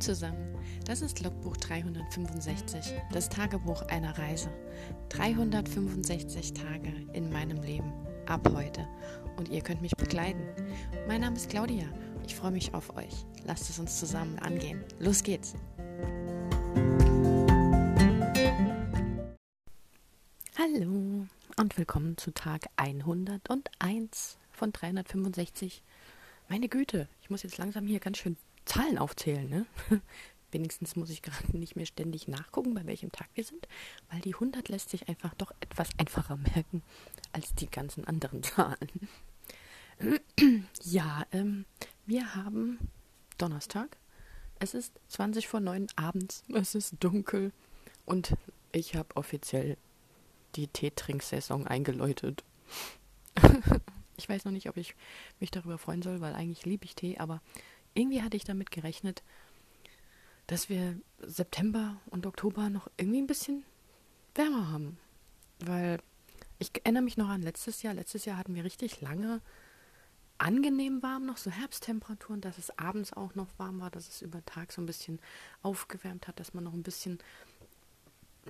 Zusammen, das ist Logbuch 365, das Tagebuch einer Reise. 365 Tage in meinem Leben, ab heute. Und ihr könnt mich begleiten. Mein Name ist Claudia, ich freue mich auf euch. Lasst es uns zusammen angehen. Los geht's! Hallo und willkommen zu Tag 101 von 365. Meine Güte, ich muss jetzt langsam hier ganz schön Zahlen aufzählen, ne? Wenigstens muss ich gerade nicht mehr ständig nachgucken, bei welchem Tag wir sind, weil die 100 lässt sich einfach doch etwas einfacher merken als die ganzen anderen Zahlen. ja, ähm, wir haben Donnerstag. Es ist 20 vor 9 abends. Es ist dunkel. Und ich habe offiziell die Teetrinksaison eingeläutet. ich weiß noch nicht, ob ich mich darüber freuen soll, weil eigentlich liebe ich Tee, aber irgendwie hatte ich damit gerechnet, dass wir September und Oktober noch irgendwie ein bisschen wärmer haben. Weil ich erinnere mich noch an letztes Jahr. Letztes Jahr hatten wir richtig lange angenehm warm noch, so Herbsttemperaturen, dass es abends auch noch warm war, dass es über Tag so ein bisschen aufgewärmt hat, dass man noch ein bisschen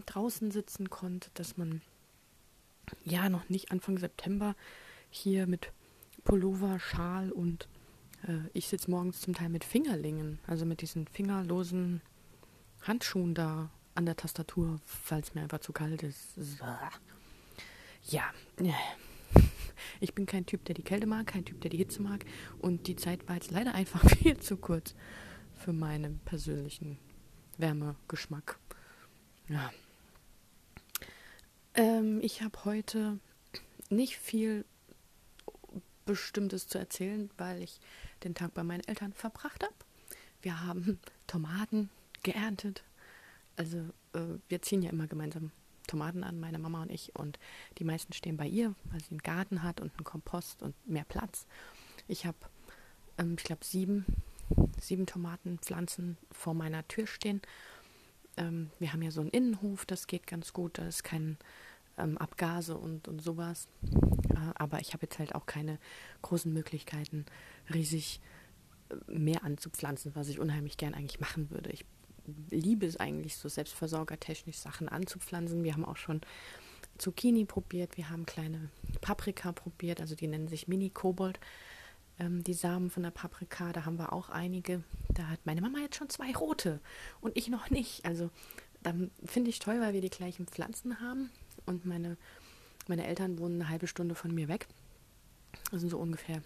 draußen sitzen konnte, dass man ja noch nicht Anfang September hier mit Pullover, Schal und ich sitze morgens zum Teil mit Fingerlingen, also mit diesen fingerlosen Handschuhen da an der Tastatur, falls mir einfach zu kalt ist. Ja, ich bin kein Typ, der die Kälte mag, kein Typ, der die Hitze mag. Und die Zeit war jetzt leider einfach viel zu kurz für meinen persönlichen Wärmegeschmack. Ja. Ähm, ich habe heute nicht viel Bestimmtes zu erzählen, weil ich den Tag bei meinen Eltern verbracht habe. Wir haben Tomaten geerntet. Also äh, wir ziehen ja immer gemeinsam Tomaten an, meine Mama und ich. Und die meisten stehen bei ihr, weil sie einen Garten hat und einen Kompost und mehr Platz. Ich habe, ähm, ich glaube, sieben, sieben Tomatenpflanzen vor meiner Tür stehen. Ähm, wir haben ja so einen Innenhof, das geht ganz gut. Da ist kein ähm, Abgase und, und sowas. Aber ich habe jetzt halt auch keine großen Möglichkeiten, riesig äh, mehr anzupflanzen, was ich unheimlich gern eigentlich machen würde. Ich liebe es eigentlich so selbstversorgertechnisch Sachen anzupflanzen. Wir haben auch schon Zucchini probiert, wir haben kleine Paprika probiert, also die nennen sich Mini-Kobold. Ähm, die Samen von der Paprika, da haben wir auch einige. Da hat meine Mama jetzt schon zwei rote und ich noch nicht. Also dann finde ich toll, weil wir die gleichen Pflanzen haben und meine, meine Eltern wohnen eine halbe Stunde von mir weg. Das sind so ungefähr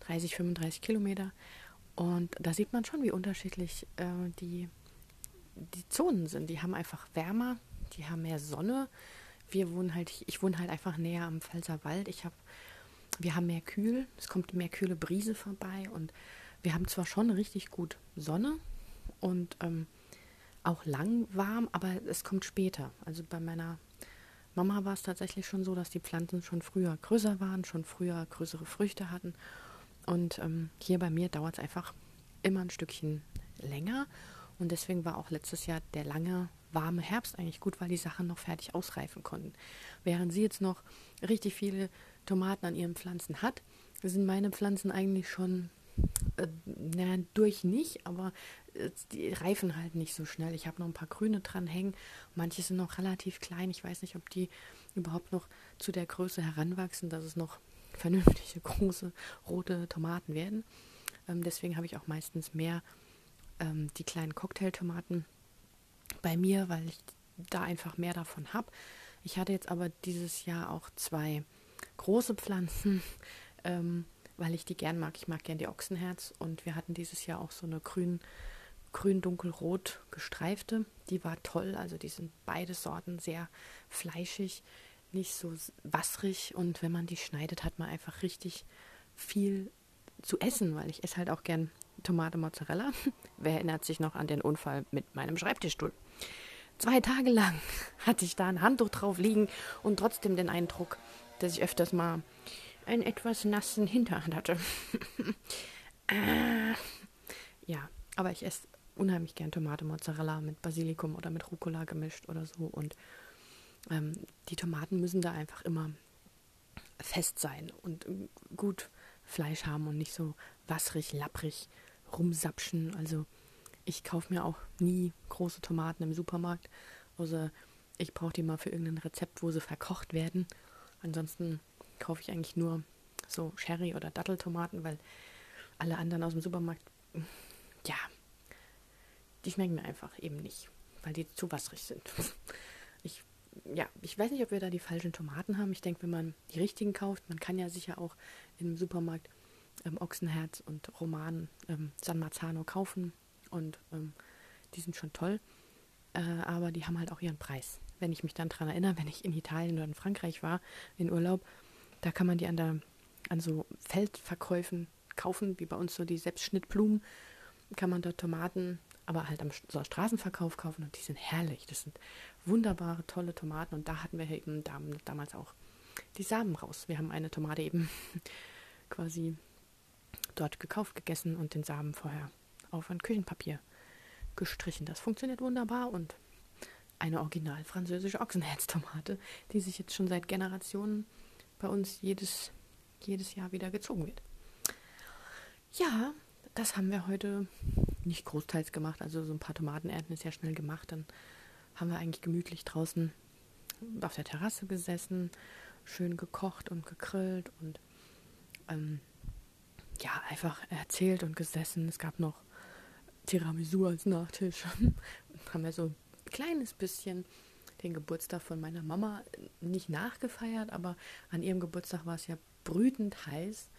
30, 35 Kilometer. Und da sieht man schon, wie unterschiedlich äh, die, die Zonen sind. Die haben einfach wärmer, die haben mehr Sonne. Wir wohnen halt, ich wohne halt einfach näher am Pfälzer Wald. Ich habe, wir haben mehr Kühl, es kommt mehr kühle Brise vorbei und wir haben zwar schon richtig gut Sonne und ähm, auch lang warm, aber es kommt später. Also bei meiner Mama war es tatsächlich schon so, dass die Pflanzen schon früher größer waren, schon früher größere Früchte hatten. Und ähm, hier bei mir dauert es einfach immer ein Stückchen länger. Und deswegen war auch letztes Jahr der lange, warme Herbst eigentlich gut, weil die Sachen noch fertig ausreifen konnten. Während sie jetzt noch richtig viele Tomaten an ihren Pflanzen hat, sind meine Pflanzen eigentlich schon äh, na, durch nicht, aber äh, die reifen halt nicht so schnell. Ich habe noch ein paar grüne dran hängen. Manche sind noch relativ klein. Ich weiß nicht, ob die überhaupt noch zu der Größe heranwachsen, dass es noch vernünftige große rote Tomaten werden. Ähm, deswegen habe ich auch meistens mehr ähm, die kleinen Cocktailtomaten bei mir, weil ich da einfach mehr davon habe. Ich hatte jetzt aber dieses Jahr auch zwei große Pflanzen. Ähm, weil ich die gern mag. Ich mag gern die Ochsenherz und wir hatten dieses Jahr auch so eine grün, grün dunkelrot gestreifte. Die war toll. Also die sind beide Sorten sehr fleischig, nicht so wasserig und wenn man die schneidet, hat man einfach richtig viel zu essen, weil ich esse halt auch gern Tomate Mozzarella. Wer erinnert sich noch an den Unfall mit meinem Schreibtischstuhl? Zwei Tage lang hatte ich da ein Handtuch drauf liegen und trotzdem den Eindruck, dass ich öfters mal einen etwas nassen Hinterhand hatte. äh, ja, aber ich esse unheimlich gern Tomate Mozzarella mit Basilikum oder mit Rucola gemischt oder so. Und ähm, die Tomaten müssen da einfach immer fest sein und gut Fleisch haben und nicht so wasserig, lapprig rumsapschen. Also ich kaufe mir auch nie große Tomaten im Supermarkt. Also ich brauche die mal für irgendein Rezept, wo sie verkocht werden. Ansonsten kaufe ich eigentlich nur so Sherry- oder Datteltomaten, weil alle anderen aus dem Supermarkt, ja, die schmecken mir einfach eben nicht, weil die zu wasserig sind. Ich, ja, ich weiß nicht, ob wir da die falschen Tomaten haben. Ich denke, wenn man die richtigen kauft, man kann ja sicher auch im Supermarkt ähm, Ochsenherz und Roman ähm, San Marzano kaufen und ähm, die sind schon toll, äh, aber die haben halt auch ihren Preis. Wenn ich mich dann daran erinnere, wenn ich in Italien oder in Frankreich war, in Urlaub, da kann man die an, der, an so Feldverkäufen kaufen, wie bei uns so die Selbstschnittblumen, kann man dort Tomaten, aber halt am so Straßenverkauf kaufen und die sind herrlich. Das sind wunderbare, tolle Tomaten und da hatten wir eben damals auch die Samen raus. Wir haben eine Tomate eben quasi dort gekauft, gegessen und den Samen vorher auf ein Küchenpapier gestrichen. Das funktioniert wunderbar und eine original französische Ochsenherztomate, die sich jetzt schon seit Generationen bei uns jedes, jedes Jahr wieder gezogen wird. Ja, das haben wir heute nicht großteils gemacht. Also so ein paar Tomatenernten ist ja schnell gemacht. Dann haben wir eigentlich gemütlich draußen auf der Terrasse gesessen, schön gekocht und gegrillt und ähm, ja, einfach erzählt und gesessen. Es gab noch Tiramisu als Nachtisch. haben wir so ein kleines bisschen den Geburtstag von meiner Mama nicht nachgefeiert, aber an ihrem Geburtstag war es ja brütend heiß.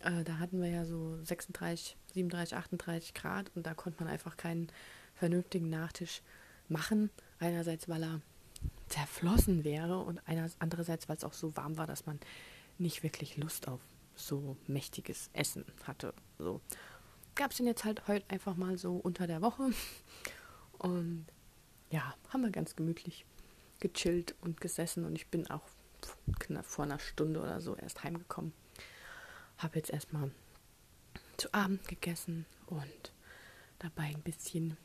Äh, da hatten wir ja so 36, 37, 38 Grad und da konnte man einfach keinen vernünftigen Nachtisch machen. Einerseits, weil er zerflossen wäre und andererseits, weil es auch so warm war, dass man nicht wirklich Lust auf so mächtiges Essen hatte. So gab es den jetzt halt heute einfach mal so unter der Woche. Und ja, haben wir ganz gemütlich gechillt und gesessen und ich bin auch knapp vor einer Stunde oder so erst heimgekommen. Habe jetzt erstmal zu Abend gegessen und dabei ein bisschen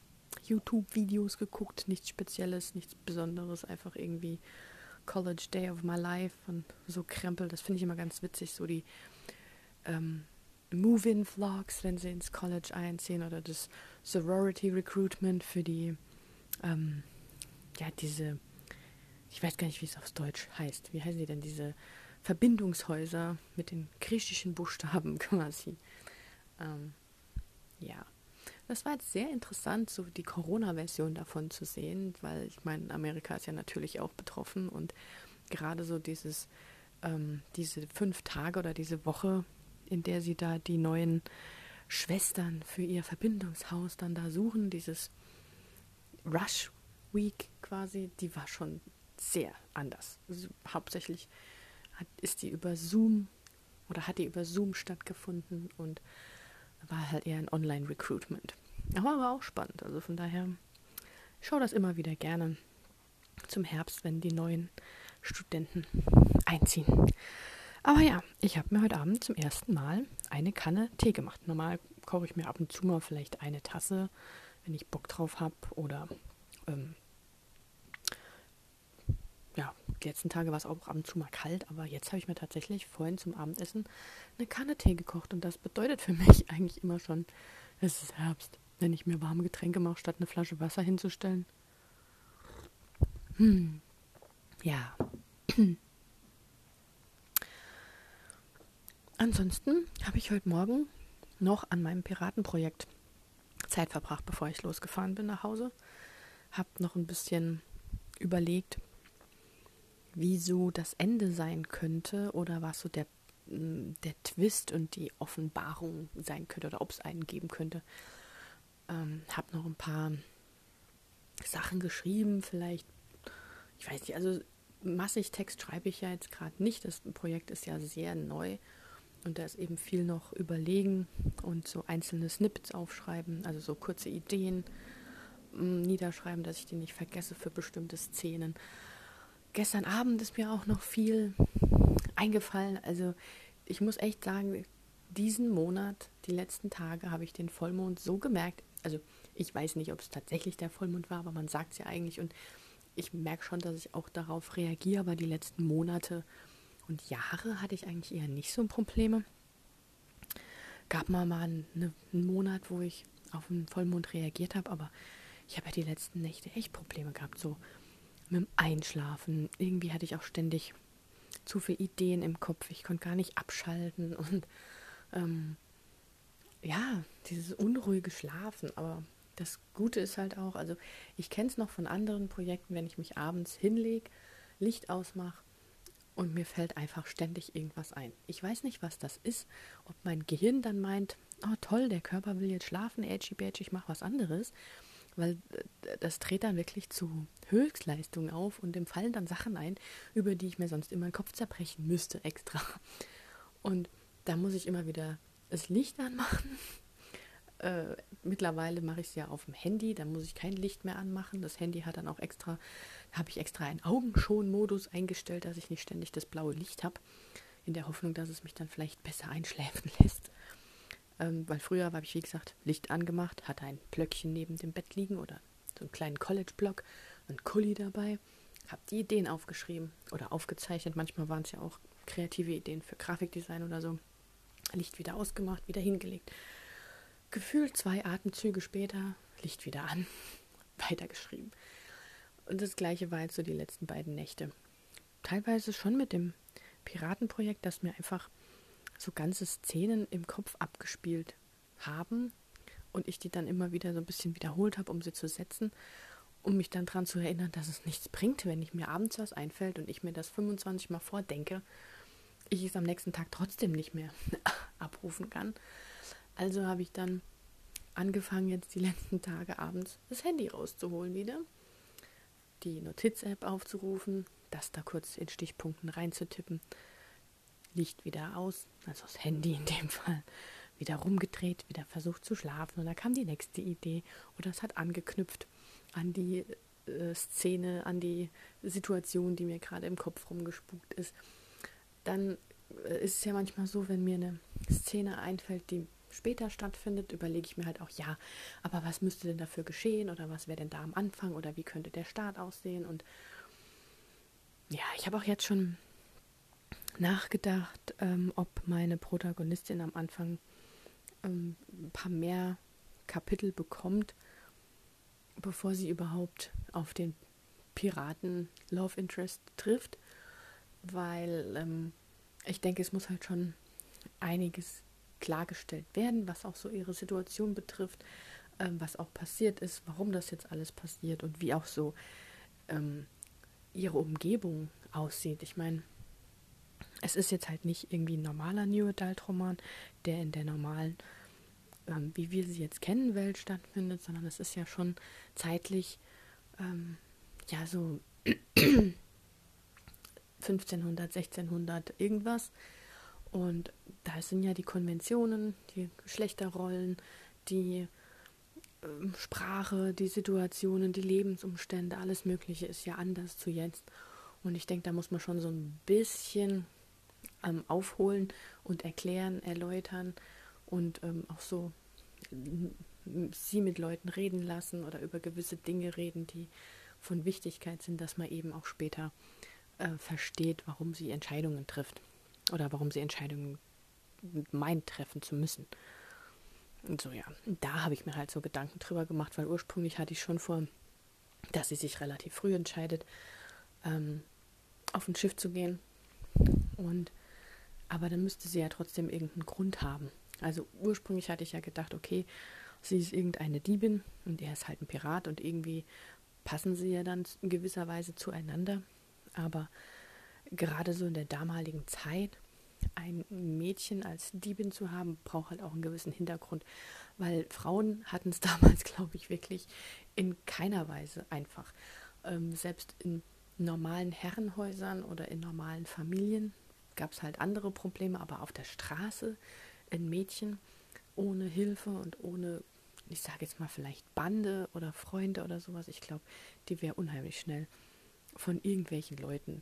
YouTube-Videos geguckt. Nichts Spezielles, nichts Besonderes, einfach irgendwie College Day of My Life und so Krempel. Das finde ich immer ganz witzig, so die ähm, Move-in-Vlogs, wenn sie ins College einziehen oder das Sorority-Recruitment für die, ähm, ja, diese, ich weiß gar nicht, wie es auf Deutsch heißt. Wie heißen die denn, diese Verbindungshäuser mit den griechischen Buchstaben quasi. Ähm, ja, das war jetzt sehr interessant, so die Corona-Version davon zu sehen, weil ich meine, Amerika ist ja natürlich auch betroffen und gerade so dieses, ähm, diese fünf Tage oder diese Woche in der sie da die neuen Schwestern für ihr Verbindungshaus dann da suchen, dieses Rush Week quasi, die war schon sehr anders. Also hauptsächlich hat, ist die über Zoom oder hat die über Zoom stattgefunden und war halt eher ein Online-Recruitment. Aber war auch spannend. Also von daher schaue das immer wieder gerne zum Herbst, wenn die neuen Studenten einziehen. Aber ja, ich habe mir heute Abend zum ersten Mal eine Kanne Tee gemacht. Normal koche ich mir ab und zu mal vielleicht eine Tasse, wenn ich Bock drauf habe. Oder ähm, ja, die letzten Tage war es auch ab und zu mal kalt, aber jetzt habe ich mir tatsächlich vorhin zum Abendessen eine Kanne Tee gekocht. Und das bedeutet für mich eigentlich immer schon, es ist Herbst, wenn ich mir warme Getränke mache, statt eine Flasche Wasser hinzustellen. Hm. Ja. Ansonsten habe ich heute Morgen noch an meinem Piratenprojekt Zeit verbracht, bevor ich losgefahren bin nach Hause. Habe noch ein bisschen überlegt, wieso das Ende sein könnte oder was so der, mm, der Twist und die Offenbarung sein könnte oder ob es einen geben könnte. Ähm, habe noch ein paar Sachen geschrieben, vielleicht, ich weiß nicht, also massig Text schreibe ich ja jetzt gerade nicht. Das Projekt ist ja sehr neu und da ist eben viel noch überlegen und so einzelne Snippets aufschreiben, also so kurze Ideen mm, niederschreiben, dass ich die nicht vergesse für bestimmte Szenen. Gestern Abend ist mir auch noch viel eingefallen. Also ich muss echt sagen, diesen Monat, die letzten Tage, habe ich den Vollmond so gemerkt. Also ich weiß nicht, ob es tatsächlich der Vollmond war, aber man sagt es ja eigentlich. Und ich merke schon, dass ich auch darauf reagiere, aber die letzten Monate und Jahre hatte ich eigentlich eher nicht so Probleme. Gab mal mal eine, einen Monat, wo ich auf den Vollmond reagiert habe, aber ich habe ja die letzten Nächte echt Probleme gehabt, so mit dem Einschlafen. Irgendwie hatte ich auch ständig zu viele Ideen im Kopf. Ich konnte gar nicht abschalten und ähm, ja, dieses unruhige Schlafen. Aber das Gute ist halt auch, also ich kenne es noch von anderen Projekten, wenn ich mich abends hinlege, Licht ausmache und mir fällt einfach ständig irgendwas ein. Ich weiß nicht, was das ist, ob mein Gehirn dann meint, oh toll, der Körper will jetzt schlafen, edgy badgy, ich mache was anderes, weil äh, das dreht dann wirklich zu Höchstleistungen auf und dem fallen dann Sachen ein, über die ich mir sonst immer den Kopf zerbrechen müsste extra. Und da muss ich immer wieder das Licht anmachen. Äh, mittlerweile mache ich es ja auf dem Handy, da muss ich kein Licht mehr anmachen. Das Handy hat dann auch extra, habe ich extra einen Augenschonmodus eingestellt, dass ich nicht ständig das blaue Licht habe, in der Hoffnung, dass es mich dann vielleicht besser einschläfen lässt. Ähm, weil früher habe ich, wie gesagt, Licht angemacht, hatte ein Blöckchen neben dem Bett liegen oder so einen kleinen College-Block, einen Kuli dabei, habe die Ideen aufgeschrieben oder aufgezeichnet. Manchmal waren es ja auch kreative Ideen für Grafikdesign oder so. Licht wieder ausgemacht, wieder hingelegt. Gefühlt zwei Atemzüge später, Licht wieder an, weitergeschrieben. Und das gleiche war jetzt so die letzten beiden Nächte. Teilweise schon mit dem Piratenprojekt, das mir einfach so ganze Szenen im Kopf abgespielt haben und ich die dann immer wieder so ein bisschen wiederholt habe, um sie zu setzen, um mich dann daran zu erinnern, dass es nichts bringt, wenn ich mir abends was einfällt und ich mir das 25 Mal vordenke, ich es am nächsten Tag trotzdem nicht mehr abrufen kann. Also habe ich dann angefangen, jetzt die letzten Tage abends das Handy rauszuholen wieder, die Notiz-App aufzurufen, das da kurz in Stichpunkten reinzutippen Licht wieder aus, also das Handy in dem Fall, wieder rumgedreht, wieder versucht zu schlafen und da kam die nächste Idee oder es hat angeknüpft an die äh, Szene, an die Situation, die mir gerade im Kopf rumgespukt ist. Dann äh, ist es ja manchmal so, wenn mir eine Szene einfällt, die später stattfindet, überlege ich mir halt auch, ja, aber was müsste denn dafür geschehen oder was wäre denn da am Anfang oder wie könnte der Start aussehen? Und ja, ich habe auch jetzt schon nachgedacht, ähm, ob meine Protagonistin am Anfang ähm, ein paar mehr Kapitel bekommt, bevor sie überhaupt auf den Piraten Love Interest trifft, weil ähm, ich denke, es muss halt schon einiges klargestellt werden, was auch so ihre Situation betrifft, ähm, was auch passiert ist, warum das jetzt alles passiert und wie auch so ähm, ihre Umgebung aussieht. Ich meine, es ist jetzt halt nicht irgendwie ein normaler New Adult Roman, der in der normalen, ähm, wie wir sie jetzt kennen, Welt stattfindet, sondern es ist ja schon zeitlich, ähm, ja, so 1500, 1600 irgendwas. Und da sind ja die Konventionen, die Geschlechterrollen, die ähm, Sprache, die Situationen, die Lebensumstände, alles Mögliche ist ja anders zu jetzt. Und ich denke, da muss man schon so ein bisschen ähm, aufholen und erklären, erläutern und ähm, auch so sie mit Leuten reden lassen oder über gewisse Dinge reden, die von Wichtigkeit sind, dass man eben auch später äh, versteht, warum sie Entscheidungen trifft oder warum sie Entscheidungen meint treffen zu müssen. Und so ja, da habe ich mir halt so Gedanken drüber gemacht, weil ursprünglich hatte ich schon vor, dass sie sich relativ früh entscheidet, ähm, auf ein Schiff zu gehen und aber dann müsste sie ja trotzdem irgendeinen Grund haben. Also ursprünglich hatte ich ja gedacht, okay, sie ist irgendeine Diebin und er ist halt ein Pirat und irgendwie passen sie ja dann in gewisser Weise zueinander. Aber gerade so in der damaligen Zeit, ein Mädchen als Diebin zu haben, braucht halt auch einen gewissen Hintergrund, weil Frauen hatten es damals, glaube ich, wirklich in keiner Weise einfach. Ähm, selbst in normalen Herrenhäusern oder in normalen Familien gab es halt andere Probleme, aber auf der Straße ein Mädchen ohne Hilfe und ohne, ich sage jetzt mal vielleicht Bande oder Freunde oder sowas, ich glaube, die wäre unheimlich schnell von irgendwelchen Leuten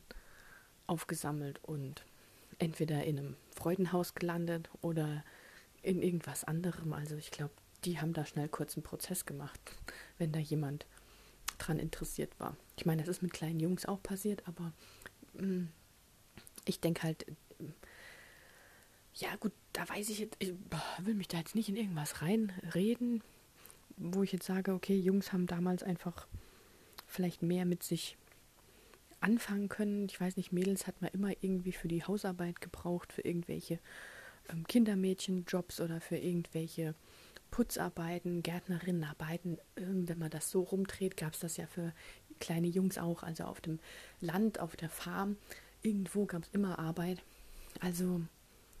aufgesammelt und entweder in einem Freudenhaus gelandet oder in irgendwas anderem. Also ich glaube, die haben da schnell kurz einen Prozess gemacht, wenn da jemand dran interessiert war. Ich meine, das ist mit kleinen Jungs auch passiert, aber mh, mm, ich denke halt, ja gut, da weiß ich jetzt, ich will mich da jetzt nicht in irgendwas reinreden. wo ich jetzt sage, okay, Jungs haben damals einfach vielleicht mehr mit sich anfangen können. Ich weiß nicht, Mädels hat man immer irgendwie für die Hausarbeit gebraucht, für irgendwelche ähm, Kindermädchenjobs oder für irgendwelche Putzarbeiten, Gärtnerinnenarbeiten. Ähm, wenn man das so rumdreht, gab es das ja für kleine Jungs auch. Also auf dem Land, auf der Farm, irgendwo gab es immer Arbeit. Also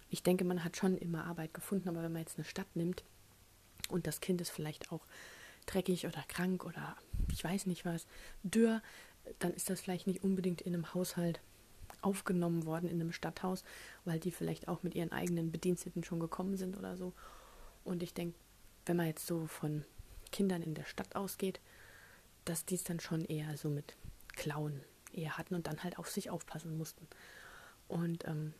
ich denke, man hat schon immer Arbeit gefunden, aber wenn man jetzt eine Stadt nimmt und das Kind ist vielleicht auch dreckig oder krank oder ich weiß nicht was, dürr, dann ist das vielleicht nicht unbedingt in einem Haushalt aufgenommen worden, in einem Stadthaus, weil die vielleicht auch mit ihren eigenen Bediensteten schon gekommen sind oder so. Und ich denke, wenn man jetzt so von Kindern in der Stadt ausgeht, dass die es dann schon eher so mit Klauen eher hatten und dann halt auf sich aufpassen mussten. Und ähm,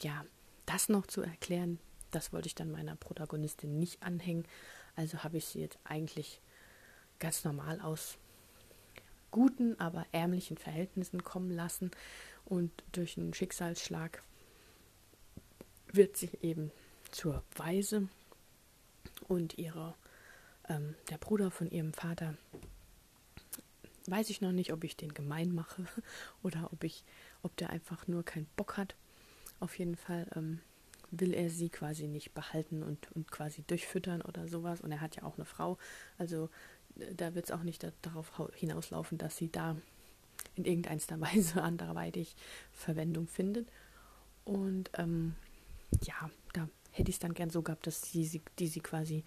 ja, das noch zu erklären, das wollte ich dann meiner Protagonistin nicht anhängen. Also habe ich sie jetzt eigentlich ganz normal aus guten, aber ärmlichen Verhältnissen kommen lassen und durch einen Schicksalsschlag wird sie eben zur Waise und ihre, ähm, der Bruder von ihrem Vater, weiß ich noch nicht, ob ich den gemein mache oder ob ich, ob der einfach nur keinen Bock hat. Auf jeden Fall ähm, will er sie quasi nicht behalten und, und quasi durchfüttern oder sowas. Und er hat ja auch eine Frau. Also da wird es auch nicht da, darauf hinauslaufen, dass sie da in irgendeiner Weise anderweitig Verwendung findet. Und ähm, ja, da hätte ich es dann gern so gehabt, dass sie, sie, die sie quasi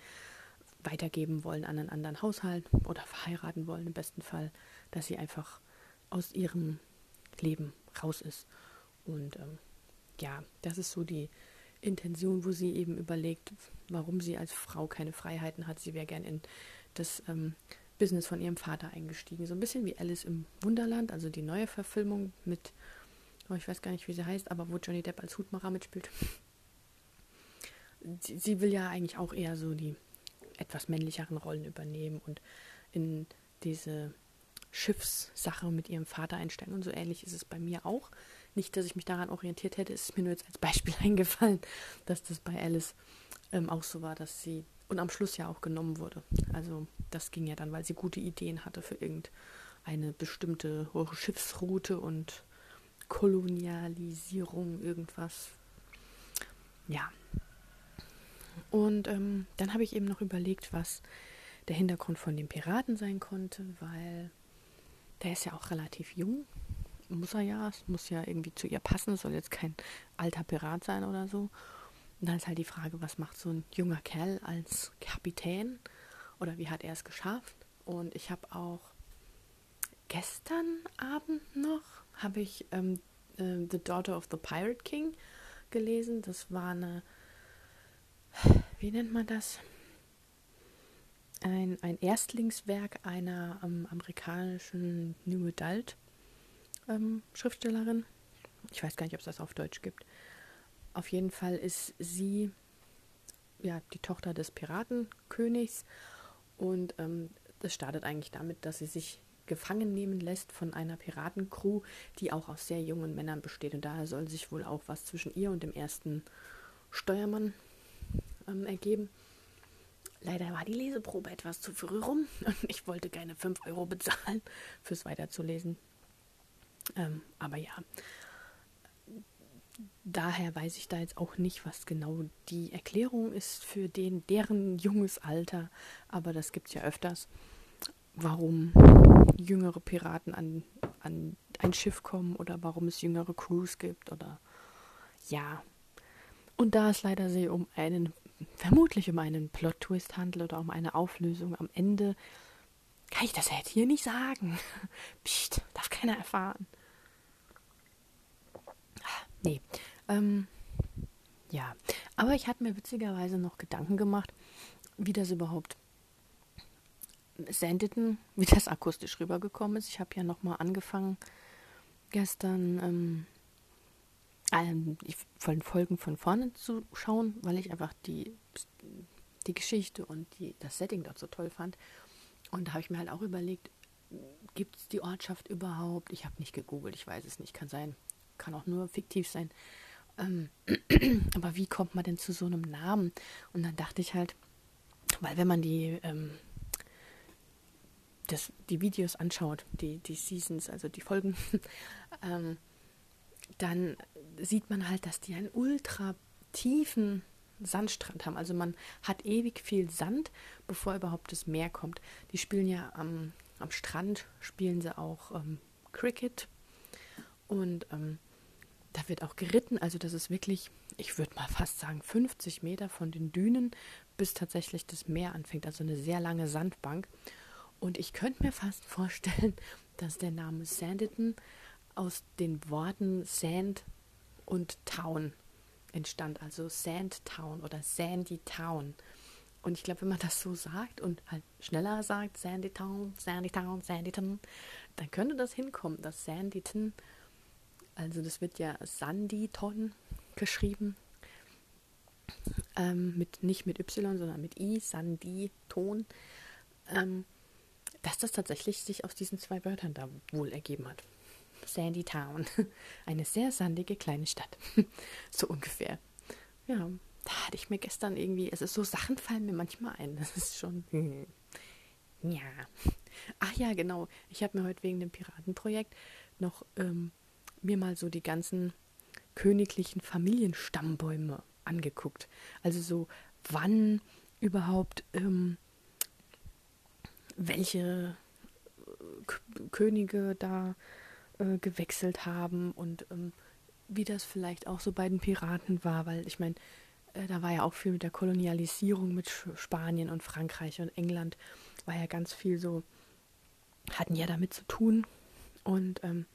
weitergeben wollen an einen anderen Haushalt oder verheiraten wollen im besten Fall, dass sie einfach aus ihrem Leben raus ist. Und ähm, ja, das ist so die Intention, wo sie eben überlegt, warum sie als Frau keine Freiheiten hat. Sie wäre gern in das ähm, Business von ihrem Vater eingestiegen. So ein bisschen wie Alice im Wunderland, also die neue Verfilmung mit, oh, ich weiß gar nicht, wie sie heißt, aber wo Johnny Depp als Hutmacher mitspielt. Sie, sie will ja eigentlich auch eher so die etwas männlicheren Rollen übernehmen und in diese Schiffssache mit ihrem Vater einsteigen. Und so ähnlich ist es bei mir auch. Nicht, dass ich mich daran orientiert hätte, ist mir nur jetzt als Beispiel eingefallen, dass das bei Alice ähm, auch so war, dass sie und am Schluss ja auch genommen wurde. Also das ging ja dann, weil sie gute Ideen hatte für irgendeine bestimmte Schiffsroute und Kolonialisierung, irgendwas. Ja. Und ähm, dann habe ich eben noch überlegt, was der Hintergrund von den Piraten sein konnte, weil der ist ja auch relativ jung. Muss er ja, es muss ja irgendwie zu ihr passen, es soll jetzt kein alter Pirat sein oder so. Und dann ist halt die Frage, was macht so ein junger Kerl als Kapitän oder wie hat er es geschafft? Und ich habe auch gestern Abend noch, habe ich ähm, äh, The Daughter of the Pirate King gelesen. Das war eine, wie nennt man das? Ein, ein Erstlingswerk einer ähm, amerikanischen New Adult ähm, Schriftstellerin. Ich weiß gar nicht, ob es das auf Deutsch gibt. Auf jeden Fall ist sie ja die Tochter des Piratenkönigs und ähm, das startet eigentlich damit, dass sie sich gefangen nehmen lässt von einer Piratencrew, die auch aus sehr jungen Männern besteht. Und daher soll sich wohl auch was zwischen ihr und dem ersten Steuermann ähm, ergeben. Leider war die Leseprobe etwas zu früh rum und ich wollte keine 5 Euro bezahlen fürs Weiterzulesen. Ähm, aber ja, daher weiß ich da jetzt auch nicht, was genau die Erklärung ist für den, deren junges Alter. Aber das gibt es ja öfters. Warum jüngere Piraten an, an ein Schiff kommen oder warum es jüngere Crews gibt oder ja. Und da es leider sehr um einen, vermutlich um einen Plot-Twist handelt oder um eine Auflösung am Ende, kann ich das jetzt hier nicht sagen. Psst, darf keiner erfahren. Nee. Ähm, ja. Aber ich hatte mir witzigerweise noch Gedanken gemacht, wie das überhaupt sendeten, wie das akustisch rübergekommen ist. Ich habe ja nochmal angefangen, gestern ähm, ähm, von Folgen von vorne zu schauen, weil ich einfach die, die Geschichte und die, das Setting dort so toll fand. Und da habe ich mir halt auch überlegt, gibt es die Ortschaft überhaupt? Ich habe nicht gegoogelt, ich weiß es nicht, kann sein kann auch nur fiktiv sein. Ähm, aber wie kommt man denn zu so einem Namen? Und dann dachte ich halt, weil wenn man die ähm, das, die Videos anschaut, die, die Seasons, also die Folgen, ähm, dann sieht man halt, dass die einen ultra tiefen Sandstrand haben. Also man hat ewig viel Sand, bevor überhaupt das Meer kommt. Die spielen ja am, am Strand, spielen sie auch ähm, Cricket und ähm, da wird auch geritten. Also das ist wirklich, ich würde mal fast sagen, 50 Meter von den Dünen bis tatsächlich das Meer anfängt. Also eine sehr lange Sandbank. Und ich könnte mir fast vorstellen, dass der Name Sanditon aus den Worten Sand und Town entstand, also Sandtown oder Sandy Town. Und ich glaube, wenn man das so sagt und halt schneller sagt, Sandy Town, Sandy Town, Sandyton, dann könnte das hinkommen, dass Sandyton, also das wird ja Sandyton geschrieben, ähm, mit, nicht mit Y, sondern mit I, Sandyton, ähm, dass das tatsächlich sich aus diesen zwei Wörtern da wohl ergeben hat. Sandy Town. Eine sehr sandige kleine Stadt. so ungefähr. Ja, da hatte ich mir gestern irgendwie, es ist so Sachen fallen mir manchmal ein. Das ist schon. Hm. Ja. Ach ja, genau. Ich habe mir heute wegen dem Piratenprojekt noch ähm, mir mal so die ganzen königlichen Familienstammbäume angeguckt. Also so, wann überhaupt ähm, welche K Könige da äh, gewechselt haben und ähm, wie das vielleicht auch so bei den Piraten war, weil ich meine, äh, da war ja auch viel mit der Kolonialisierung mit Spanien und Frankreich und England, war ja ganz viel so, hatten ja damit zu tun. Und ähm,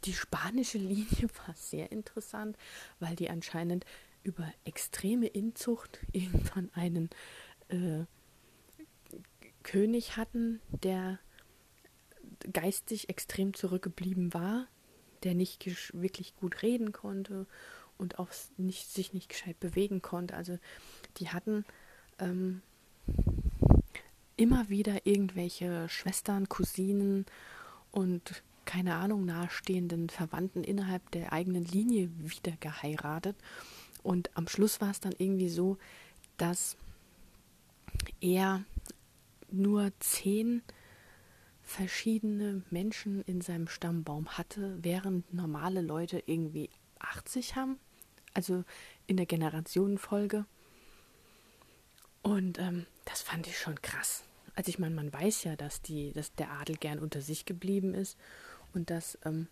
die spanische Linie war sehr interessant, weil die anscheinend über extreme Inzucht irgendwann einen äh, König hatten, der geistig extrem zurückgeblieben war, der nicht wirklich gut reden konnte und auch nicht, sich nicht gescheit bewegen konnte. Also die hatten ähm, immer wieder irgendwelche Schwestern, Cousinen und keine Ahnung, nahestehenden Verwandten innerhalb der eigenen Linie wieder geheiratet. Und am Schluss war es dann irgendwie so, dass er nur zehn verschiedene Menschen in seinem Stammbaum hatte, während normale Leute irgendwie 80 haben, also in der Generationenfolge. Und ähm, das fand ich schon krass. Also ich meine, man weiß ja, dass die, dass der Adel gern unter sich geblieben ist und dass ähm,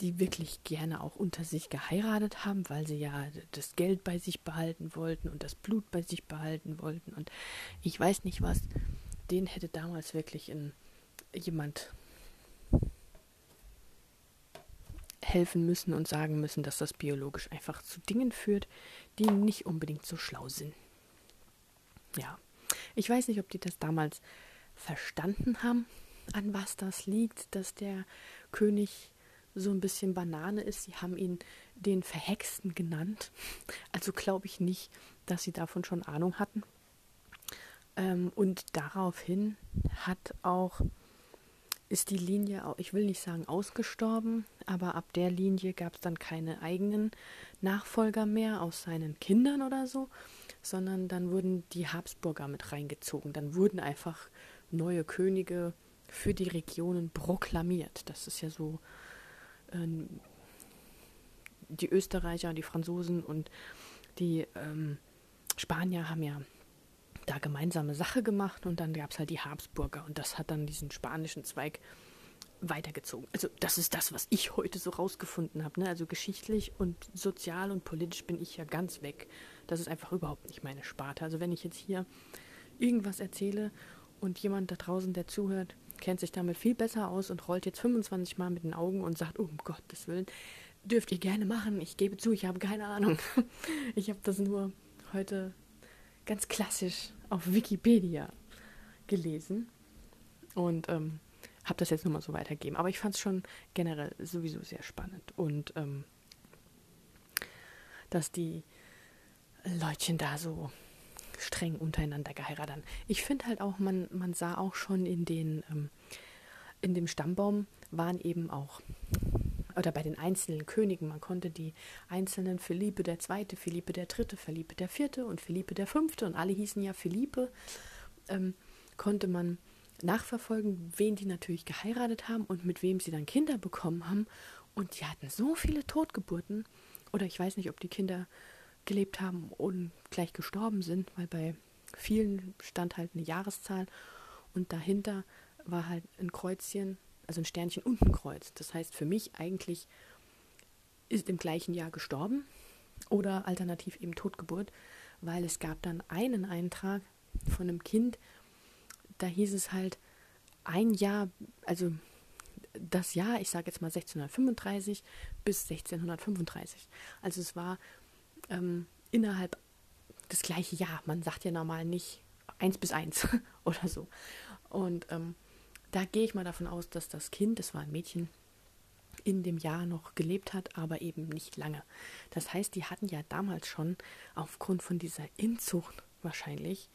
die wirklich gerne auch unter sich geheiratet haben, weil sie ja das Geld bei sich behalten wollten und das Blut bei sich behalten wollten. Und ich weiß nicht was den hätte damals wirklich in jemand helfen müssen und sagen müssen, dass das biologisch einfach zu Dingen führt, die nicht unbedingt so schlau sind. Ja, ich weiß nicht, ob die das damals verstanden haben, an was das liegt, dass der König so ein bisschen Banane ist. Sie haben ihn den Verhexten genannt. Also glaube ich nicht, dass sie davon schon Ahnung hatten. Ähm, und daraufhin hat auch, ist die Linie, ich will nicht sagen ausgestorben, aber ab der Linie gab es dann keine eigenen Nachfolger mehr aus seinen Kindern oder so, sondern dann wurden die Habsburger mit reingezogen. Dann wurden einfach neue Könige für die Regionen proklamiert. Das ist ja so, ähm, die Österreicher, die Franzosen und die ähm, Spanier haben ja da gemeinsame Sache gemacht und dann gab es halt die Habsburger und das hat dann diesen spanischen Zweig weitergezogen. Also das ist das, was ich heute so rausgefunden habe. Ne? Also geschichtlich und sozial und politisch bin ich ja ganz weg. Das ist einfach überhaupt nicht meine Sparte. Also wenn ich jetzt hier irgendwas erzähle und jemand da draußen, der zuhört, kennt sich damit viel besser aus und rollt jetzt 25 Mal mit den Augen und sagt, um Gottes Willen, dürft ihr gerne machen. Ich gebe zu, ich habe keine Ahnung. Ich habe das nur heute ganz klassisch auf Wikipedia gelesen und ähm, habe das jetzt nur mal so weitergegeben. Aber ich fand es schon generell sowieso sehr spannend und ähm, dass die Leutchen da so streng untereinander geheiratet. Ich finde halt auch, man, man sah auch schon in den ähm, in dem Stammbaum waren eben auch oder bei den einzelnen Königen, man konnte die einzelnen Philippe der Zweite, Philippe der Dritte, Philippe der Vierte und Philippe der Fünfte und alle hießen ja Philippe, ähm, konnte man nachverfolgen, wen die natürlich geheiratet haben und mit wem sie dann Kinder bekommen haben. Und die hatten so viele Totgeburten. Oder ich weiß nicht, ob die Kinder gelebt haben und gleich gestorben sind, weil bei vielen stand halt eine Jahreszahl und dahinter war halt ein Kreuzchen, also ein Sternchen und ein Kreuz. Das heißt für mich eigentlich ist im gleichen Jahr gestorben oder alternativ eben Totgeburt, weil es gab dann einen Eintrag von einem Kind, da hieß es halt ein Jahr, also das Jahr, ich sage jetzt mal 1635 bis 1635. Also es war ähm, innerhalb das gleiche Jahr. Man sagt ja normal nicht eins bis eins oder so. Und ähm, da gehe ich mal davon aus, dass das Kind, das war ein Mädchen, in dem Jahr noch gelebt hat, aber eben nicht lange. Das heißt, die hatten ja damals schon aufgrund von dieser Inzucht wahrscheinlich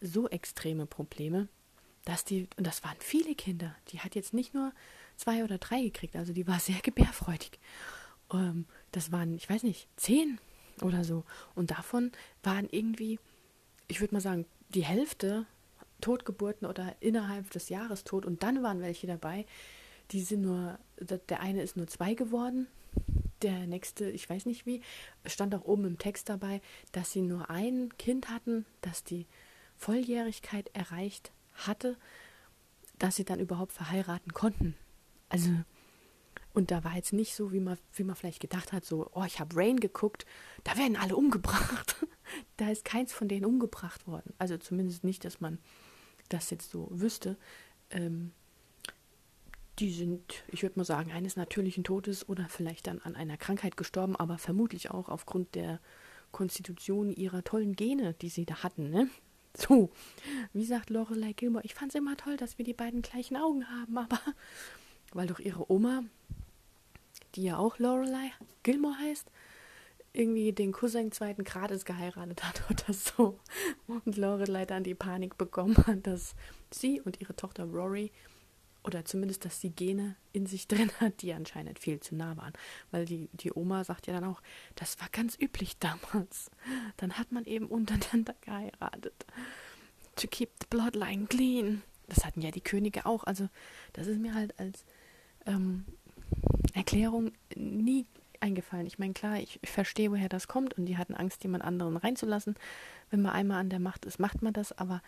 so extreme Probleme, dass die, und das waren viele Kinder, die hat jetzt nicht nur zwei oder drei gekriegt, also die war sehr gebärfreudig. Ähm, das waren, ich weiß nicht, zehn oder so. Und davon waren irgendwie, ich würde mal sagen, die Hälfte Totgeburten oder innerhalb des Jahres tot. Und dann waren welche dabei, die sind nur, der eine ist nur zwei geworden, der nächste, ich weiß nicht wie, stand auch oben im Text dabei, dass sie nur ein Kind hatten, das die Volljährigkeit erreicht hatte, dass sie dann überhaupt verheiraten konnten. Also, und da war jetzt nicht so, wie man, wie man vielleicht gedacht hat, so, oh, ich habe Rain geguckt, da werden alle umgebracht. da ist keins von denen umgebracht worden. Also zumindest nicht, dass man das jetzt so wüsste. Ähm, die sind, ich würde mal sagen, eines natürlichen Todes oder vielleicht dann an einer Krankheit gestorben, aber vermutlich auch aufgrund der Konstitution ihrer tollen Gene, die sie da hatten, ne? So, wie sagt Lorelei Gilmore, ich fand es immer toll, dass wir die beiden gleichen Augen haben, aber weil doch ihre Oma, die ja auch Lorelei Gilmore heißt, irgendwie den Cousin zweiten Grades geheiratet hat oder so. Und Lorelei dann die Panik bekommen hat, dass sie und ihre Tochter Rory oder zumindest, dass sie Gene in sich drin hat, die anscheinend viel zu nah waren. Weil die, die Oma sagt ja dann auch, das war ganz üblich damals. Dann hat man eben untereinander geheiratet. To keep the bloodline clean. Das hatten ja die Könige auch. Also, das ist mir halt als ähm, Erklärung nie eingefallen. Ich meine, klar, ich, verstehe, woher das kommt und die hatten Angst, jemand anderen reinzulassen. Wenn man einmal an der Macht ist, macht man das, aber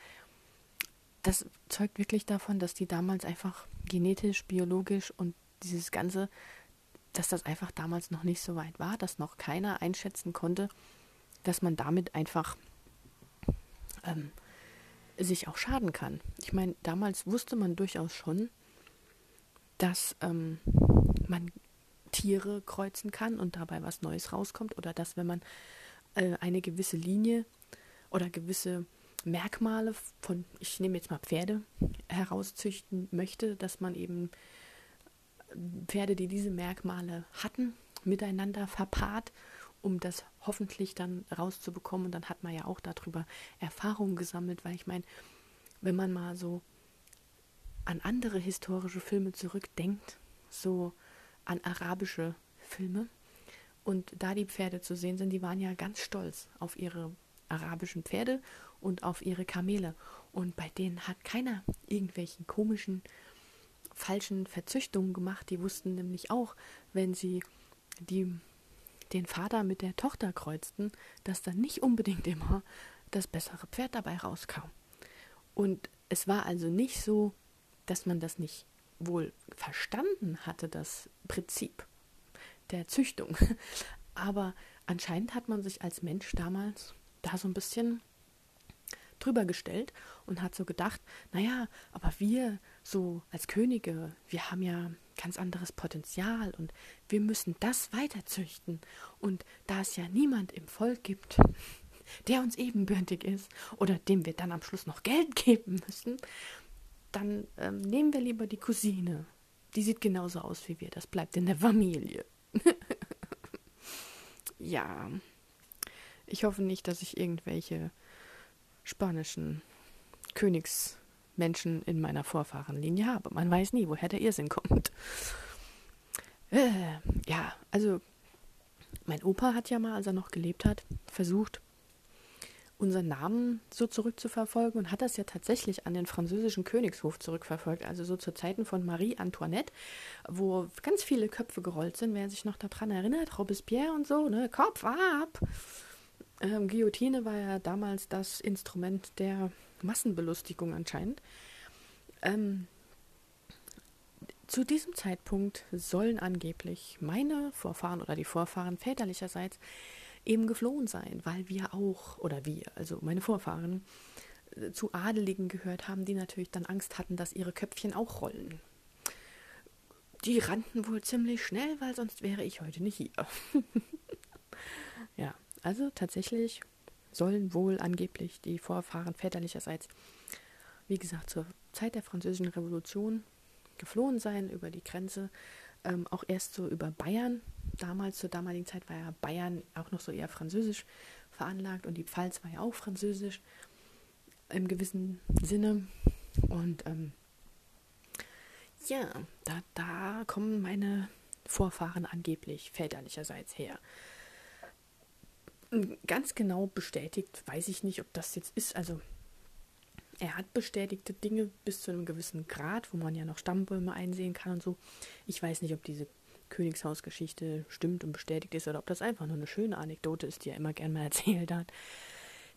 das zeugt wirklich davon, dass die damals einfach genetisch, biologisch und dieses Ganze, dass das einfach damals noch nicht so weit war, dass noch keiner einschätzen konnte, dass man damit einfach ähm, sich auch schaden kann. Ich meine, damals wusste man durchaus schon, dass ähm, man Tiere kreuzen kann und dabei was Neues rauskommt oder dass wenn man äh, eine gewisse Linie oder gewisse Merkmale von, ich nehme jetzt mal Pferde, herauszüchten möchte, dass man eben Pferde, die diese Merkmale hatten, miteinander verpaart, um das hoffentlich dann rauszubekommen. Und dann hat man ja auch darüber Erfahrungen gesammelt, weil ich meine, wenn man mal so an andere historische Filme zurückdenkt, so an arabische Filme, und da die Pferde zu sehen sind, die waren ja ganz stolz auf ihre arabischen Pferde und auf ihre Kamele. Und bei denen hat keiner irgendwelchen komischen, falschen Verzüchtungen gemacht. Die wussten nämlich auch, wenn sie die, den Vater mit der Tochter kreuzten, dass dann nicht unbedingt immer das bessere Pferd dabei rauskam. Und es war also nicht so, dass man das nicht wohl verstanden hatte, das Prinzip der Züchtung. Aber anscheinend hat man sich als Mensch damals da so ein bisschen drüber gestellt und hat so gedacht, naja, aber wir so als Könige, wir haben ja ganz anderes Potenzial und wir müssen das weiterzüchten. Und da es ja niemand im Volk gibt, der uns ebenbürtig ist oder dem wir dann am Schluss noch Geld geben müssen, dann ähm, nehmen wir lieber die Cousine. Die sieht genauso aus wie wir, das bleibt in der Familie. ja. Ich hoffe nicht, dass ich irgendwelche spanischen Königsmenschen in meiner Vorfahrenlinie habe. Man weiß nie, woher der Irrsinn kommt. Äh, ja, also mein Opa hat ja mal, als er noch gelebt hat, versucht, unseren Namen so zurückzuverfolgen und hat das ja tatsächlich an den französischen Königshof zurückverfolgt, also so zu Zeiten von Marie Antoinette, wo ganz viele Köpfe gerollt sind, wer sich noch daran erinnert, Robespierre und so, ne, Kopf ab. Ähm, Guillotine war ja damals das Instrument der Massenbelustigung anscheinend. Ähm, zu diesem Zeitpunkt sollen angeblich meine Vorfahren oder die Vorfahren väterlicherseits eben geflohen sein, weil wir auch, oder wir, also meine Vorfahren, äh, zu Adeligen gehört haben, die natürlich dann Angst hatten, dass ihre Köpfchen auch rollen. Die rannten wohl ziemlich schnell, weil sonst wäre ich heute nicht hier. ja, also tatsächlich sollen wohl angeblich die Vorfahren väterlicherseits, wie gesagt, zur Zeit der Französischen Revolution geflohen sein über die Grenze, ähm, auch erst so über Bayern damals, zur damaligen Zeit war ja Bayern auch noch so eher französisch veranlagt und die Pfalz war ja auch französisch im gewissen Sinne. Und ähm, ja, da, da kommen meine Vorfahren angeblich väterlicherseits her. Ganz genau bestätigt weiß ich nicht, ob das jetzt ist. Also er hat bestätigte Dinge bis zu einem gewissen Grad, wo man ja noch Stammbäume einsehen kann und so. Ich weiß nicht, ob diese Königshausgeschichte stimmt und bestätigt ist oder ob das einfach nur eine schöne Anekdote ist, die er immer gern mal erzählt hat.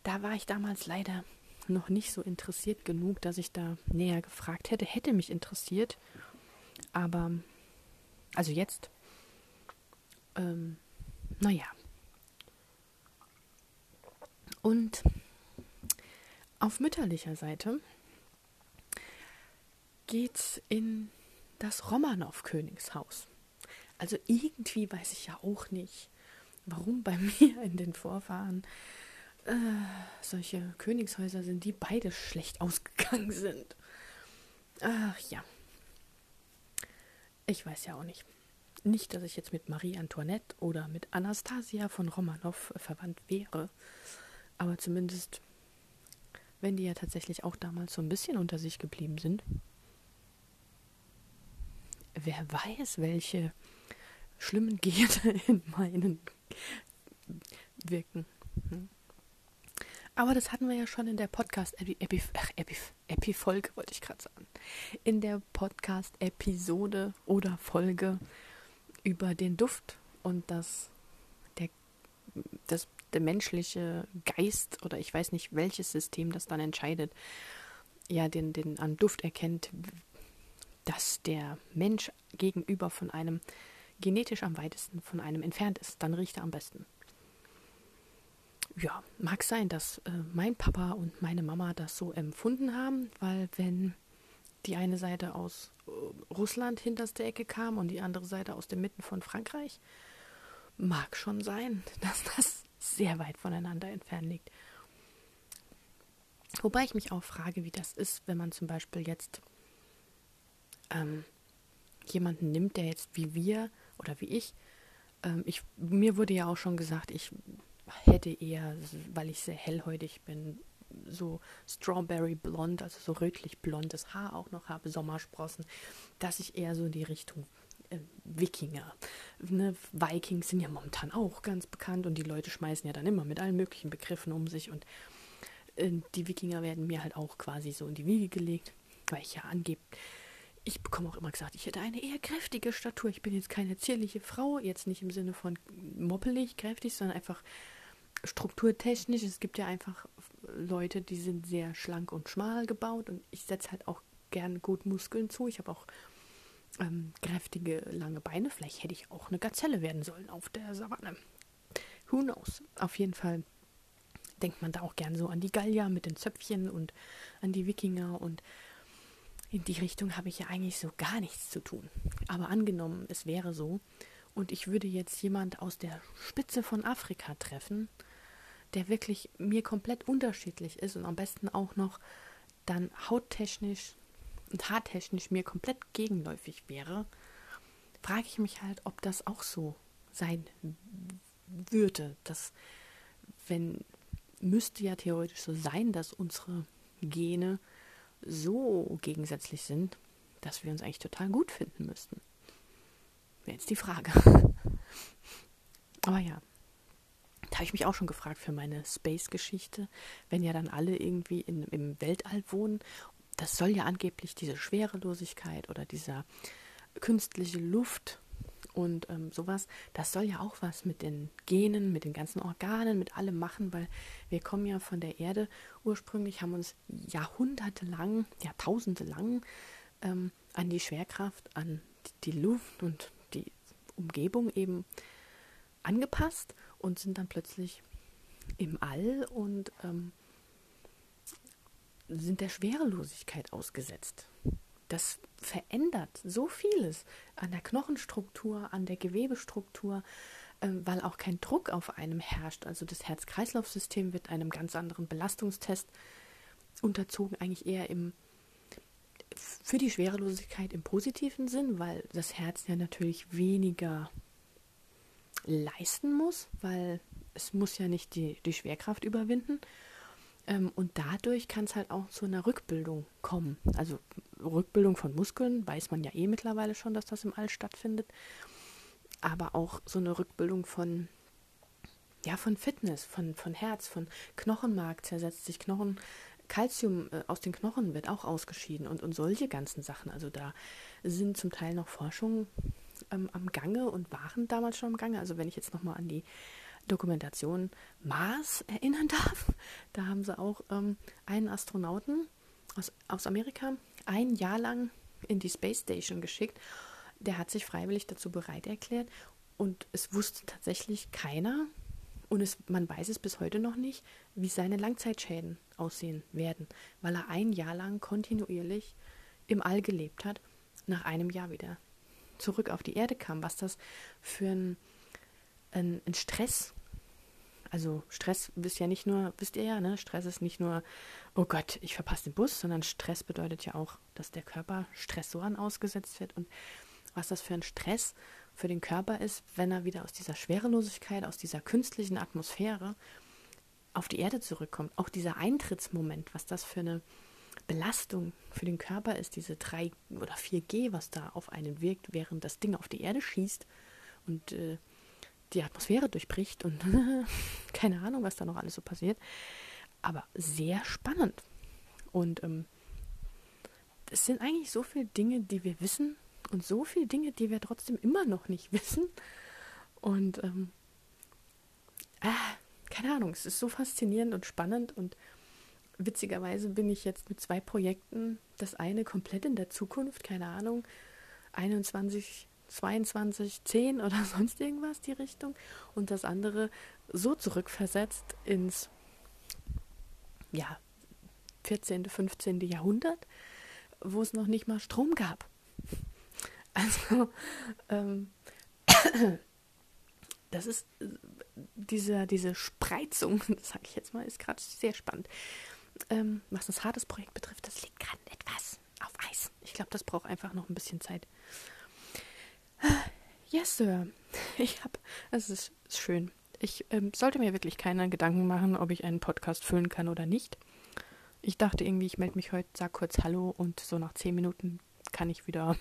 Da war ich damals leider noch nicht so interessiert genug, dass ich da näher gefragt hätte. Hätte mich interessiert, aber also jetzt, ähm, naja. Und auf mütterlicher Seite geht's in das Romanow-Königshaus. Also irgendwie weiß ich ja auch nicht, warum bei mir in den Vorfahren äh, solche Königshäuser sind, die beide schlecht ausgegangen sind. Ach ja. Ich weiß ja auch nicht. Nicht, dass ich jetzt mit Marie Antoinette oder mit Anastasia von Romanow verwandt wäre. Aber zumindest, wenn die ja tatsächlich auch damals so ein bisschen unter sich geblieben sind. Wer weiß, welche schlimmen Gene in meinen wirken. Aber das hatten wir ja schon in der Podcast-Epi-Folge, wollte ich gerade sagen. In der Podcast-Episode oder Folge über den Duft und das, der, das, der menschliche Geist oder ich weiß nicht, welches System das dann entscheidet, ja, den, den an Duft erkennt, dass der Mensch gegenüber von einem genetisch am weitesten von einem entfernt ist, dann riecht er am besten. Ja, mag sein, dass äh, mein Papa und meine Mama das so empfunden haben, weil wenn die eine Seite aus äh, Russland hinterste Ecke kam und die andere Seite aus der Mitte von Frankreich, mag schon sein, dass das sehr weit voneinander entfernt liegt. Wobei ich mich auch frage, wie das ist, wenn man zum Beispiel jetzt ähm, jemanden nimmt, der jetzt wie wir oder wie ich, ähm, ich, mir wurde ja auch schon gesagt, ich hätte eher, weil ich sehr hellhäutig bin, so Strawberry blond, also so rötlich blondes Haar auch noch habe, Sommersprossen, dass ich eher so in die Richtung äh, Wikinger. Ne? Vikings sind ja momentan auch ganz bekannt und die Leute schmeißen ja dann immer mit allen möglichen Begriffen um sich und äh, die Wikinger werden mir halt auch quasi so in die Wiege gelegt, weil ich ja angebe, ich bekomme auch immer gesagt, ich hätte eine eher kräftige Statur. Ich bin jetzt keine zierliche Frau, jetzt nicht im Sinne von moppelig, kräftig, sondern einfach strukturtechnisch. Es gibt ja einfach Leute, die sind sehr schlank und schmal gebaut und ich setze halt auch gern gut Muskeln zu. Ich habe auch ähm, kräftige, lange Beine. Vielleicht hätte ich auch eine Gazelle werden sollen auf der Savanne. Who knows? Auf jeden Fall denkt man da auch gern so an die Gallier mit den Zöpfchen und an die Wikinger und in die Richtung habe ich ja eigentlich so gar nichts zu tun. Aber angenommen, es wäre so, und ich würde jetzt jemand aus der Spitze von Afrika treffen, der wirklich mir komplett unterschiedlich ist und am besten auch noch dann hauttechnisch und haartechnisch mir komplett gegenläufig wäre, frage ich mich halt, ob das auch so sein würde. Das, wenn, müsste ja theoretisch so sein, dass unsere Gene so gegensätzlich sind, dass wir uns eigentlich total gut finden müssten. Wäre jetzt die Frage. Aber ja, Da habe ich mich auch schon gefragt für meine Space-Geschichte, wenn ja dann alle irgendwie in, im Weltall wohnen. Das soll ja angeblich diese Schwerelosigkeit oder dieser künstliche Luft und ähm, sowas, das soll ja auch was mit den Genen, mit den ganzen Organen, mit allem machen, weil wir kommen ja von der Erde. Ursprünglich, haben uns jahrhundertelang, jahrtausendelang ähm, an die Schwerkraft, an die Luft und die Umgebung eben angepasst und sind dann plötzlich im All und ähm, sind der Schwerelosigkeit ausgesetzt das verändert so vieles an der Knochenstruktur, an der Gewebestruktur, ähm, weil auch kein Druck auf einem herrscht. Also das Herz-Kreislauf-System wird einem ganz anderen Belastungstest unterzogen, eigentlich eher im für die Schwerelosigkeit im positiven Sinn, weil das Herz ja natürlich weniger leisten muss, weil es muss ja nicht die, die Schwerkraft überwinden. Ähm, und dadurch kann es halt auch zu einer Rückbildung kommen. Also Rückbildung von Muskeln weiß man ja eh mittlerweile schon, dass das im All stattfindet. Aber auch so eine Rückbildung von, ja, von Fitness, von, von Herz, von Knochenmark zersetzt sich Knochen. Kalzium äh, aus den Knochen wird auch ausgeschieden und, und solche ganzen Sachen. Also da sind zum Teil noch Forschungen ähm, am Gange und waren damals schon am Gange. Also wenn ich jetzt nochmal an die Dokumentation Mars erinnern darf, da haben sie auch ähm, einen Astronauten aus, aus Amerika ein Jahr lang in die Space Station geschickt. Der hat sich freiwillig dazu bereit erklärt und es wusste tatsächlich keiner und es, man weiß es bis heute noch nicht, wie seine Langzeitschäden aussehen werden, weil er ein Jahr lang kontinuierlich im All gelebt hat, nach einem Jahr wieder zurück auf die Erde kam, was das für ein, ein, ein Stress also Stress wisst ja nicht nur, wisst ihr ja, ne? Stress ist nicht nur, oh Gott, ich verpasse den Bus, sondern Stress bedeutet ja auch, dass der Körper Stressoren ausgesetzt wird und was das für ein Stress für den Körper ist, wenn er wieder aus dieser Schwerelosigkeit, aus dieser künstlichen Atmosphäre auf die Erde zurückkommt. Auch dieser Eintrittsmoment, was das für eine Belastung für den Körper ist, diese 3 oder 4G, was da auf einen wirkt, während das Ding auf die Erde schießt und äh, die Atmosphäre durchbricht und keine Ahnung, was da noch alles so passiert. Aber sehr spannend. Und ähm, es sind eigentlich so viele Dinge, die wir wissen und so viele Dinge, die wir trotzdem immer noch nicht wissen. Und ähm, ah, keine Ahnung, es ist so faszinierend und spannend und witzigerweise bin ich jetzt mit zwei Projekten, das eine komplett in der Zukunft, keine Ahnung, 21 22, 10 oder sonst irgendwas die Richtung und das andere so zurückversetzt ins ja 14., 15. Jahrhundert, wo es noch nicht mal Strom gab. Also ähm, das ist diese, diese Spreizung, sage ich jetzt mal, ist gerade sehr spannend. Ähm, was das hartes Projekt betrifft, das liegt gerade etwas auf Eis. Ich glaube, das braucht einfach noch ein bisschen Zeit. Yes, Sir. Ich habe, es ist schön. Ich ähm, sollte mir wirklich keine Gedanken machen, ob ich einen Podcast füllen kann oder nicht. Ich dachte irgendwie, ich melde mich heute, sag kurz Hallo und so nach zehn Minuten kann ich wieder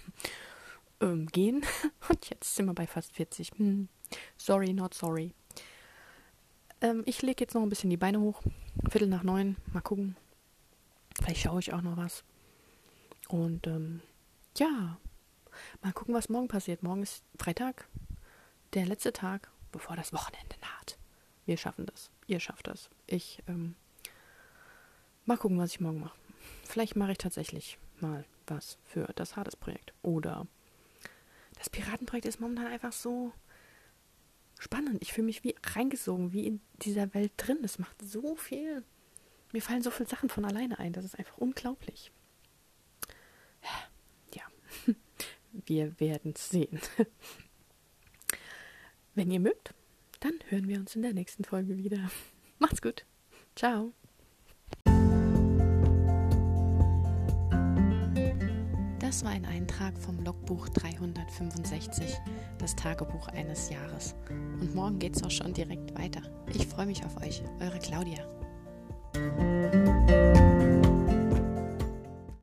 ähm, gehen. Und jetzt sind wir bei fast 40. Hm. Sorry, not sorry. Ähm, ich lege jetzt noch ein bisschen die Beine hoch. Viertel nach neun. Mal gucken. Vielleicht schaue ich auch noch was. Und ähm, ja, Mal gucken, was morgen passiert. Morgen ist Freitag, der letzte Tag, bevor das Wochenende naht. Wir schaffen das. Ihr schafft das. Ich, ähm, mal gucken, was ich morgen mache. Vielleicht mache ich tatsächlich mal was für das Hades-Projekt. Oder das Piratenprojekt ist momentan einfach so spannend. Ich fühle mich wie reingesogen, wie in dieser Welt drin. Es macht so viel. Mir fallen so viele Sachen von alleine ein. Das ist einfach unglaublich. Ja. Wir werden sehen. Wenn ihr mögt, dann hören wir uns in der nächsten Folge wieder. Macht's gut. Ciao. Das war ein Eintrag vom Logbuch 365, das Tagebuch eines Jahres. Und morgen geht's auch schon direkt weiter. Ich freue mich auf euch, eure Claudia.